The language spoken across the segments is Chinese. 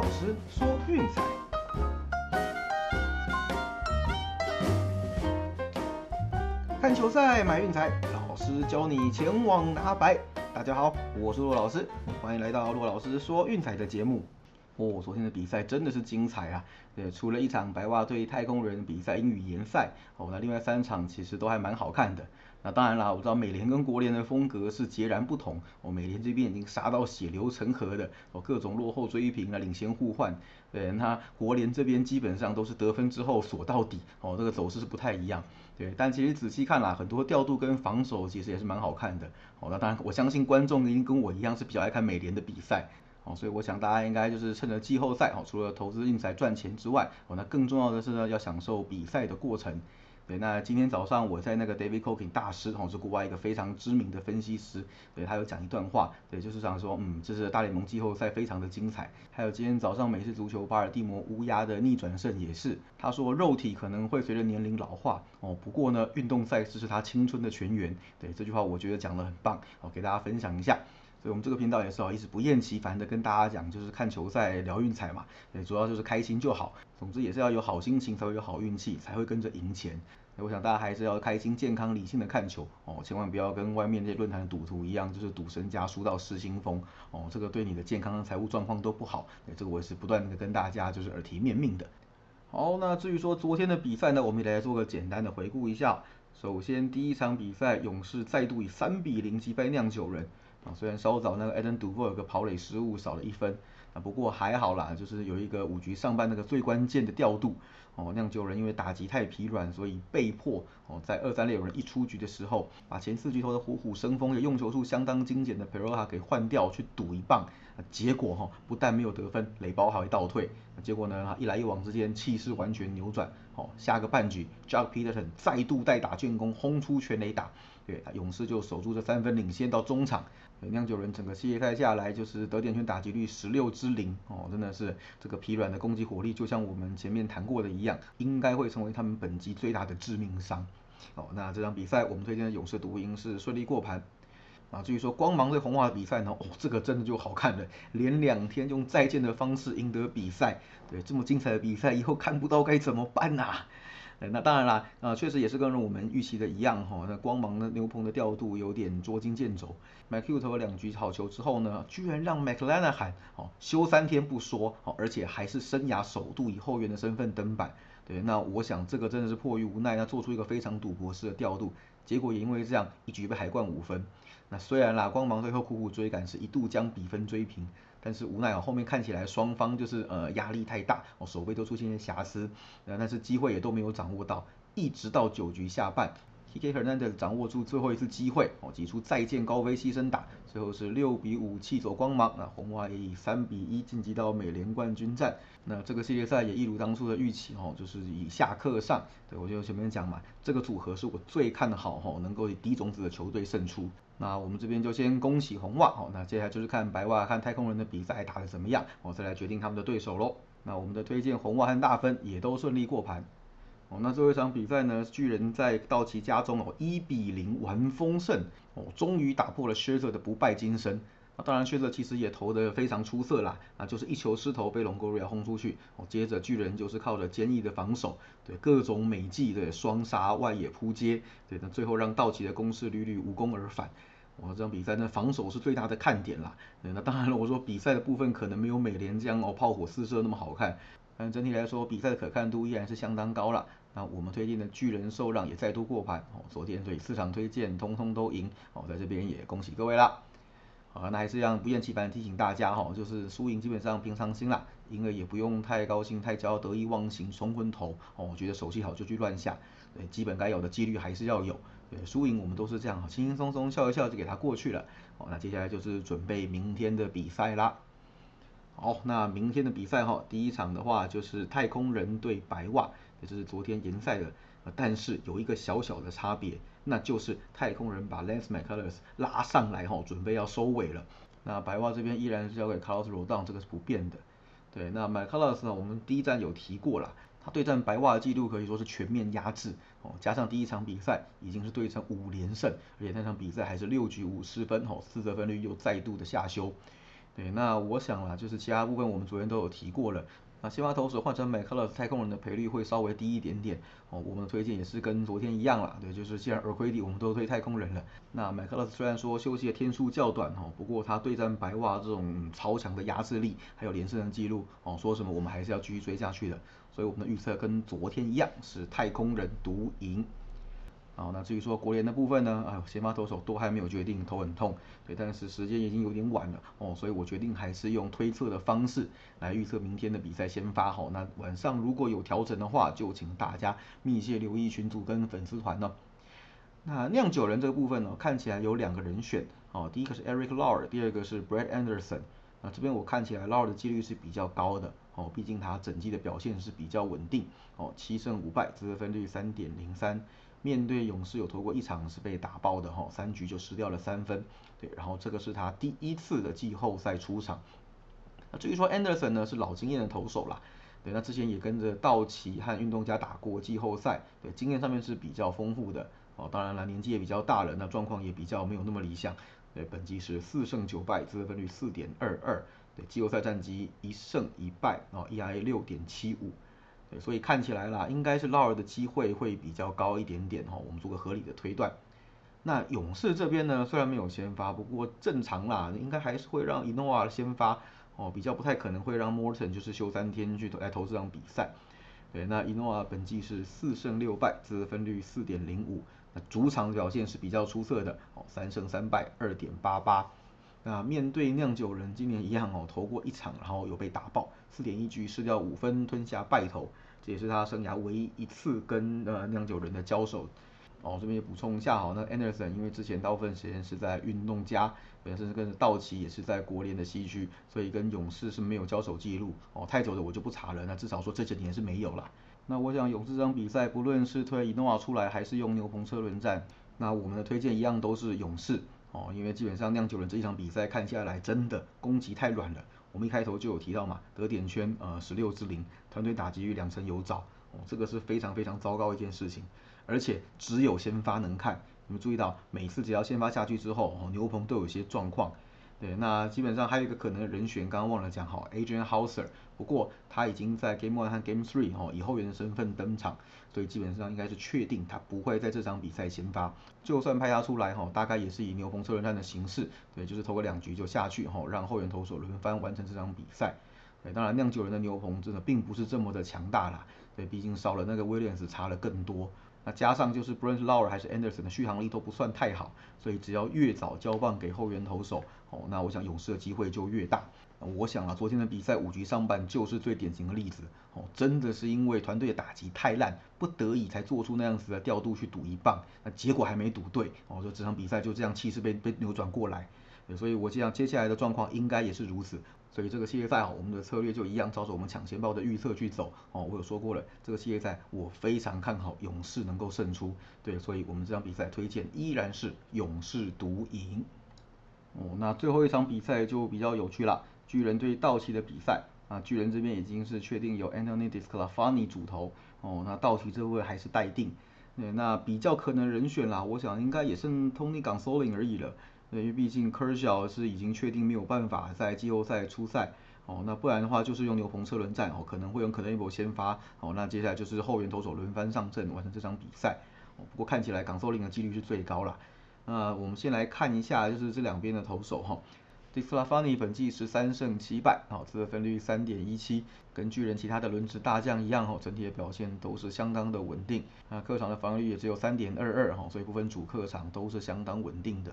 老师说运彩，看球赛买运彩，老师教你前往拿白。大家好，我是陆老师，欢迎来到陆老师说运彩的节目。哦，昨天的比赛真的是精彩啊！对，除了一场白袜对太空人比赛英语联赛，哦，那另外三场其实都还蛮好看的。那当然啦，我知道美联跟国联的风格是截然不同。哦，美联这边已经杀到血流成河的，哦，各种落后追平啊，领先互换。对，那国联这边基本上都是得分之后锁到底。哦，这个走势是不太一样。对，但其实仔细看啦，很多调度跟防守其实也是蛮好看的。哦，那当然，我相信观众一定跟我一样是比较爱看美联的比赛。哦，所以我想大家应该就是趁着季后赛，哦，除了投资运彩赚钱之外，哦，那更重要的是呢，要享受比赛的过程。对，那今天早上我在那个 David Cooking 大师，哦，是国外一个非常知名的分析师，对他有讲一段话，对，就是想说，嗯，这是大联盟季后赛非常的精彩。还有今天早上美式足球巴尔的摩乌鸦的逆转胜也是，他说肉体可能会随着年龄老化，哦，不过呢，运动赛事是他青春的泉源。对，这句话我觉得讲得很棒，哦，给大家分享一下。所以，我们这个频道也是哦，一直不厌其烦的跟大家讲，就是看球赛聊运彩嘛，对，主要就是开心就好。总之也是要有好心情，才会有好运气，才会跟着赢钱。我想大家还是要开心、健康、理性的看球哦，千万不要跟外面这些论坛的赌徒一样，就是赌身家输到失心疯哦，这个对你的健康和财务状况都不好。对，这个我也是不断的跟大家就是耳提面命的。好，那至于说昨天的比赛呢，我们也来做个简单的回顾一下。首先第一场比赛，勇士再度以三比零击败酿酒人。啊，虽然稍早那个 Eden d u v o 有个跑垒失误少了一分，啊不过还好啦，就是有一个五局上半那个最关键的调度，哦酿酒人因为打击太疲软，所以被迫哦在二三垒有人一出局的时候，把前四局投的虎虎生风也用球数相当精简的 Perola 给换掉去赌一棒，结果哈不但没有得分，垒包还会倒退，结果呢一来一往之间气势完全扭转，哦下个半局 j o c k Peterson 再度代打建功轰出全垒打，对勇士就守住这三分领先到中场。酿酒人整个系列赛下来就是得点圈打击率十六之零哦，真的是这个疲软的攻击火力，就像我们前面谈过的一样，应该会成为他们本季最大的致命伤。哦，那这场比赛我们推荐的勇士独赢是顺利过盘。啊，至于说光芒对红袜的比赛呢，哦，这个真的就好看了，连两天用再见的方式赢得比赛，对，这么精彩的比赛以后看不到该怎么办呐？那当然啦，啊，确实也是跟我们预期的一样哈。那光芒的牛棚的调度有点捉襟见肘。McHugh 投了两局好球之后呢，居然让 McLaren 哦休三天不说，哦，而且还是生涯首度以后援的身份登板。对，那我想这个真的是迫于无奈，那做出一个非常赌博式的调度，结果也因为这样一局被海冠五分。那虽然啦，光芒最后苦苦追赶，是一度将比分追平。但是无奈啊，后面看起来双方就是呃压力太大哦，手背都出现一些瑕疵，呃但是机会也都没有掌握到，一直到九局下半，T.K. Hernandez 掌握住最后一次机会哦，挤出再见高飞牺牲打，最后是六比五气走光芒，那红袜也以三比一晋级到美联冠军战，那这个系列赛也一如当初的预期哦，就是以下克上，对我就前面讲嘛，这个组合是我最看好哈，能够以低种子的球队胜出。那我们这边就先恭喜红袜哦，那接下来就是看白袜和太空人的比赛打得怎么样，我再来决定他们的对手喽。那我们的推荐红袜和大分也都顺利过盘哦。那最后一场比赛呢，巨人在道奇家中哦一比零完封胜哦，终于打破了靴子的不败金身。那当然靴子其实也投得非常出色啦，啊就是一球失投被龙哥瑞亚轰出去哦，接着巨人就是靠着坚毅的防守，对各种美技的双杀外野扑接，对那最后让道奇的攻势屡屡无功而返。哦，这场比赛呢，防守是最大的看点啦。那当然了，我说比赛的部分可能没有美联这样哦炮火四射那么好看，但整体来说比赛的可看度依然是相当高了。那我们推荐的巨人受让也再度过盘哦，昨天所以四场推荐通通都赢哦，在这边也恭喜各位啦。好，那还是一样不厌其烦提醒大家哈，就是输赢基本上平常心啦，赢了也不用太高兴、太骄傲、得意忘形、冲昏头哦。我觉得手气好就去乱下，对，基本该有的纪律还是要有。对，输赢我们都是这样，轻轻松松笑一笑就给它过去了。哦，那接下来就是准备明天的比赛啦。好，那明天的比赛哈，第一场的话就是太空人对白袜，也就是昨天延赛的。但是有一个小小的差别，那就是太空人把 Lance McCullers 拉上来哈，准备要收尾了。那白袜这边依然是交给 Carlos Rodon，这个是不变的。对，那 McCullers 呢，我们第一站有提过了。他对战白袜的记录可以说是全面压制哦，加上第一场比赛已经是对成五连胜，而且那场比赛还是六局五失分哦，四得分率又再度的下修。对，那我想啦，就是其他部分我们昨天都有提过了。那先发投手换成 m c c u l l s 太空人的赔率会稍微低一点点哦。我们的推荐也是跟昨天一样啦，对，就是既然耳亏底，我们都推太空人了。那 m c c u l l s 虽然说休息的天数较短哦，不过他对战白袜这种超强的压制力，还有连胜的记录哦，说什么我们还是要继续追下去的。所以我们的预测跟昨天一样，是太空人独赢。好，那至于说国联的部分呢？哎，先发投手都还没有决定，头很痛。对，但是时间已经有点晚了哦，所以我决定还是用推测的方式来预测明天的比赛先发。好，那晚上如果有调整的话，就请大家密切留意群组跟粉丝团呢。那酿酒人这个部分呢，看起来有两个人选哦，第一个是 Eric Lauer，第二个是 Brad Anderson。那这边我看起来 Lauer 的几率是比较高的哦，毕竟他整季的表现是比较稳定哦，七胜五败，得分率三点零三。面对勇士有投过一场是被打爆的哈，三局就失掉了三分，对，然后这个是他第一次的季后赛出场。那至于说 Anderson 呢，是老经验的投手啦，对，那之前也跟着道奇和运动家打过季后赛，对，经验上面是比较丰富的哦。当然了，年纪也比较大了，那状况也比较没有那么理想。对，本季是四胜九败，得分率四点二二，对，季后赛战绩一胜一败，哦，ERA 六点七五。对，所以看起来啦，应该是劳尔的机会会比较高一点点哈，我们做个合理的推断。那勇士这边呢，虽然没有先发，不过正常啦，应该还是会让伊诺瓦先发哦，比较不太可能会让 Morton 就是休三天去来投这场比赛。对，那伊诺瓦本季是四胜六败，得分率四点零五，那主场表现是比较出色的哦，三胜三败，二点八八。那面对酿酒人，今年一样哦，投过一场，然后有被打爆，四点一局失掉五分，吞下败投，这也是他生涯唯一一次跟呃酿酒人的交手。哦，这边也补充一下哈，那 Anderson 因为之前大部分时间是在运动家，本身是跟道奇也是在国联的西区，所以跟勇士是没有交手记录。哦，太久的我就不查了，那至少说这几年是没有了。那我想勇士这场比赛，不论是推伊诺瓦出来，还是用牛棚车轮战，那我们的推荐一样都是勇士。哦，因为基本上酿酒人这一场比赛看下来，真的攻击太软了。我们一开头就有提到嘛，得点圈呃十六至零，团队打击率两成有找，哦，这个是非常非常糟糕一件事情。而且只有先发能看，你们注意到每次只要先发下去之后，哦牛棚都有一些状况。对，那基本上还有一个可能的人选，刚刚忘了讲好，Adrian Hauser，不过他已经在 Game One 和 Game Three 哦以后援的身份登场，所以基本上应该是确定他不会在这场比赛先发，就算派他出来哈，大概也是以牛棚车轮战的形式，对，就是投个两局就下去哈，让后援投手轮番完成这场比赛。对，当然酿酒人的牛棚真的并不是这么的强大啦，对，毕竟少了那个 Williams 差了更多。那加上就是 Brent Lauer 还是 Anderson 的续航力都不算太好，所以只要越早交棒给后援投手，哦，那我想勇士的机会就越大。我想啊，昨天的比赛五局上半就是最典型的例子，哦，真的是因为团队的打击太烂，不得已才做出那样子的调度去赌一棒，那结果还没赌对，哦，就这场比赛就这样气势被被扭转过来。所以我想接下来的状况应该也是如此。所以这个系列赛啊，我们的策略就一样，照着我们抢先报的预测去走哦。我有说过了，这个系列赛我非常看好勇士能够胜出。对，所以我们这场比赛推荐依然是勇士独赢。哦，那最后一场比赛就比较有趣了，巨人对道奇的比赛啊，巨人这边已经是确定有 Anthony Disclafani 主投哦，那道奇这位还是待定。那比较可能人选啦，我想应该也剩 Tony Gonsolin 而已了。因为毕竟 Kershaw 是已经确定没有办法在季后赛出赛，哦，那不然的话就是用牛棚车轮战，哦，可能会用可能一波先发，哦，那接下来就是后援投手轮番上阵完成这场比赛，哦，不过看起来港寿令的几率是最高了。那我们先来看一下，就是这两边的投手哈 d i s l a f a n i 本季十三胜七败，好，得分率三点一七，跟巨人其他的轮值大将一样，哈，整体的表现都是相当的稳定，那客场的防御率也只有三点二二，哈，所以部分主客场都是相当稳定的。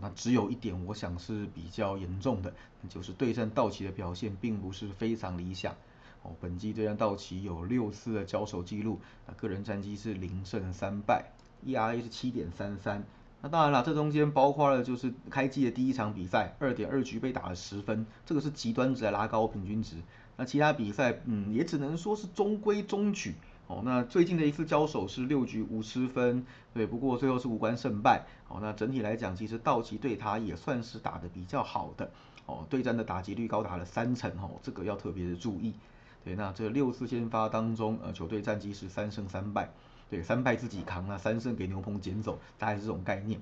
那只有一点，我想是比较严重的，就是对战道奇的表现并不是非常理想。哦，本季对战道奇有六次的交手记录，那个人战绩是零胜三败，ERA 是七点三三。那当然了，这中间包括了就是开季的第一场比赛，二点二局被打了十分，这个是极端值来拉高平均值。那其他比赛，嗯，也只能说是中规中矩。哦，那最近的一次交手是六局五失分，对，不过最后是无关胜败。哦，那整体来讲，其实道奇对他也算是打的比较好的。哦，对战的打击率高达了三成，哦，这个要特别的注意。对，那这六次先发当中，呃，球队战绩是三胜三败，对，三败自己扛那，三胜给牛棚捡走，大概是这种概念。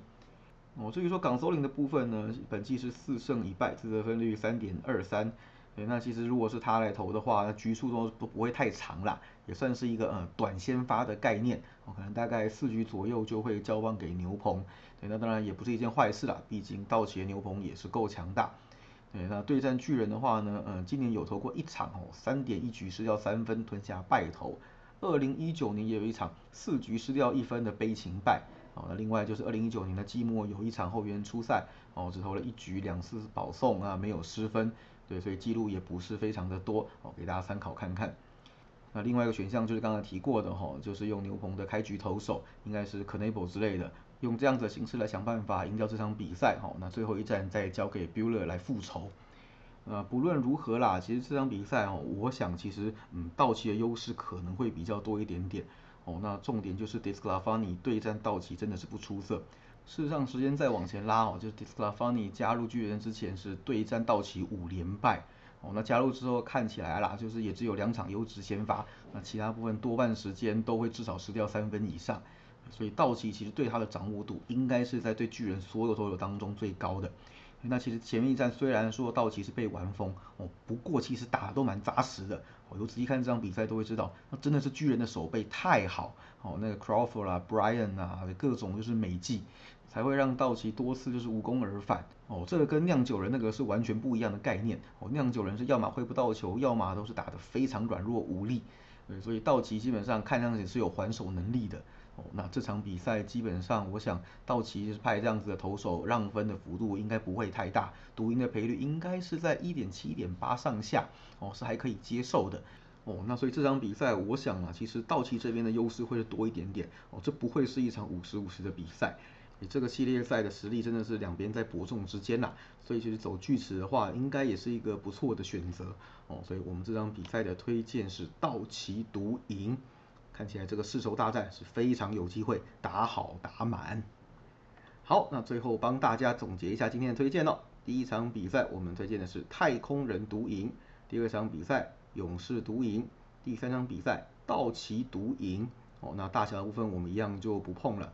哦，至于说港首领的部分呢，本季是四胜一败，自得分率三点二三。对，那其实如果是他来投的话，那局数都都不会太长啦，也算是一个呃短先发的概念。哦，可能大概四局左右就会交棒给牛棚。对，那当然也不是一件坏事啦，毕竟道奇的牛棚也是够强大。对，那对战巨人的话呢，嗯，今年有投过一场哦，三点一局失掉三分，吞下败投。二零一九年也有一场四局失掉一分的悲情败。哦，那另外就是二零一九年的季末有一场后援出赛，哦，只投了一局两次保送啊，没有失分，对，所以记录也不是非常的多，哦，给大家参考看看。那另外一个选项就是刚刚提过的哈，就是用牛棚的开局投手，应该是 c a n a b l e 之类的，用这样子的形式来想办法赢掉这场比赛，哈，那最后一战再交给 Buller 来复仇。呃，不论如何啦，其实这场比赛哦，我想其实嗯，道奇的优势可能会比较多一点点。哦，那重点就是 Disclafani 对战道奇真的是不出色。事实上，时间再往前拉哦，就是 Disclafani 加入巨人之前是对战道奇五连败。哦，那加入之后看起来啦，就是也只有两场优质先发，那其他部分多半时间都会至少失掉三分以上。所以道奇其实对他的掌握度应该是在对巨人所有投手当中最高的。那其实前面一战虽然说道奇是被玩疯哦，不过其实打的都蛮扎实的。哦，有仔细看这场比赛都会知道，那真的是巨人的手背太好哦，那个 Crawford 啦、Brian 啊，各种就是美技，才会让道奇多次就是无功而返。哦，这个跟酿酒人那个是完全不一样的概念。哦，酿酒人是要么挥不到球，要么都是打得非常软弱无力。对，所以道奇基本上看上去是有还手能力的。哦，那这场比赛基本上，我想道奇派这样子的投手，让分的幅度应该不会太大，独赢的赔率应该是在一点七、一点八上下，哦，是还可以接受的。哦，那所以这场比赛，我想啊，其实道奇这边的优势会多一点点。哦，这不会是一场五十五十的比赛。你这个系列赛的实力真的是两边在伯仲之间呐，所以其实走锯齿的话，应该也是一个不错的选择。哦，所以我们这场比赛的推荐是道奇独赢。看起来这个世仇大战是非常有机会打好打满。好，那最后帮大家总结一下今天的推荐哦。第一场比赛我们推荐的是太空人独赢，第二场比赛勇士独赢，第三场比赛道奇独赢。哦，那大小的部分我们一样就不碰了，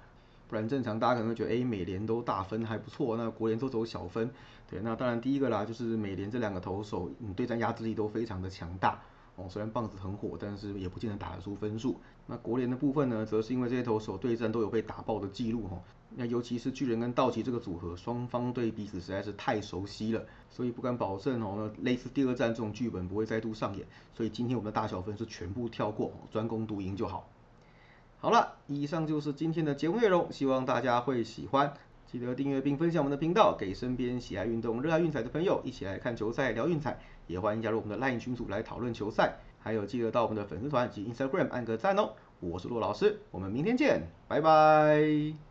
不然正常大家可能会觉得，哎，美联都大分还不错，那国联都走小分。对，那当然第一个啦，就是美联这两个投手，嗯，对战压制力都非常的强大。哦，虽然棒子很火，但是也不见得打得出分数。那国联的部分呢，则是因为这些投手对战都有被打爆的记录哈。那尤其是巨人跟道奇这个组合，双方对彼此实在是太熟悉了，所以不敢保证哦，那类似第二战这种剧本不会再度上演。所以今天我们的大小分是全部跳过，专攻独赢就好。好了，以上就是今天的节目内容，希望大家会喜欢。记得订阅并分享我们的频道，给身边喜爱运动、热爱运彩的朋友一起来看球赛、聊运彩。也欢迎加入我们的 LINE 群组来讨论球赛，还有记得到我们的粉丝团及 Instagram 按个赞哦。我是陆老师，我们明天见，拜拜。